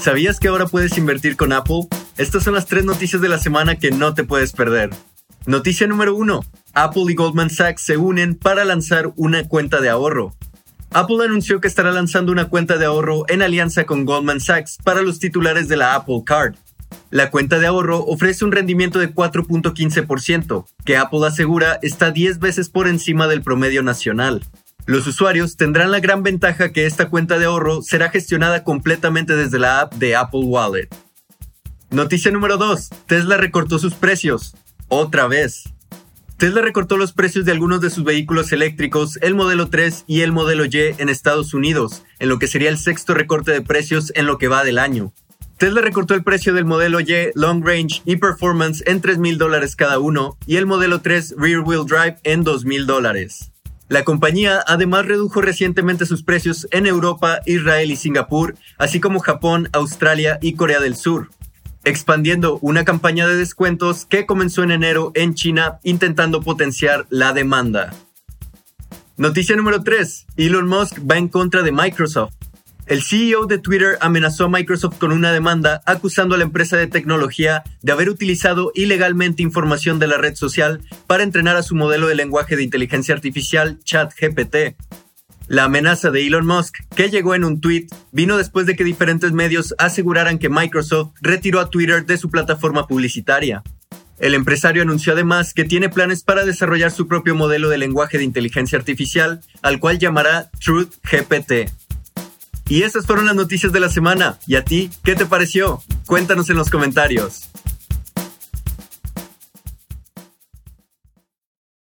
¿Sabías que ahora puedes invertir con Apple? Estas son las tres noticias de la semana que no te puedes perder. Noticia número 1. Apple y Goldman Sachs se unen para lanzar una cuenta de ahorro. Apple anunció que estará lanzando una cuenta de ahorro en alianza con Goldman Sachs para los titulares de la Apple Card. La cuenta de ahorro ofrece un rendimiento de 4.15%, que Apple asegura está 10 veces por encima del promedio nacional. Los usuarios tendrán la gran ventaja que esta cuenta de ahorro será gestionada completamente desde la app de Apple Wallet. Noticia número 2. Tesla recortó sus precios. Otra vez. Tesla recortó los precios de algunos de sus vehículos eléctricos, el modelo 3 y el modelo Y en Estados Unidos, en lo que sería el sexto recorte de precios en lo que va del año. Tesla recortó el precio del modelo Y Long Range y Performance en 3 mil dólares cada uno y el modelo 3 Rear Wheel Drive en 2 mil dólares. La compañía además redujo recientemente sus precios en Europa, Israel y Singapur, así como Japón, Australia y Corea del Sur, expandiendo una campaña de descuentos que comenzó en enero en China intentando potenciar la demanda. Noticia número 3. Elon Musk va en contra de Microsoft. El CEO de Twitter amenazó a Microsoft con una demanda acusando a la empresa de tecnología de haber utilizado ilegalmente información de la red social para entrenar a su modelo de lenguaje de inteligencia artificial ChatGPT. La amenaza de Elon Musk, que llegó en un tweet, vino después de que diferentes medios aseguraran que Microsoft retiró a Twitter de su plataforma publicitaria. El empresario anunció además que tiene planes para desarrollar su propio modelo de lenguaje de inteligencia artificial, al cual llamará Truth GPT. Y esas fueron las noticias de la semana. ¿Y a ti qué te pareció? Cuéntanos en los comentarios.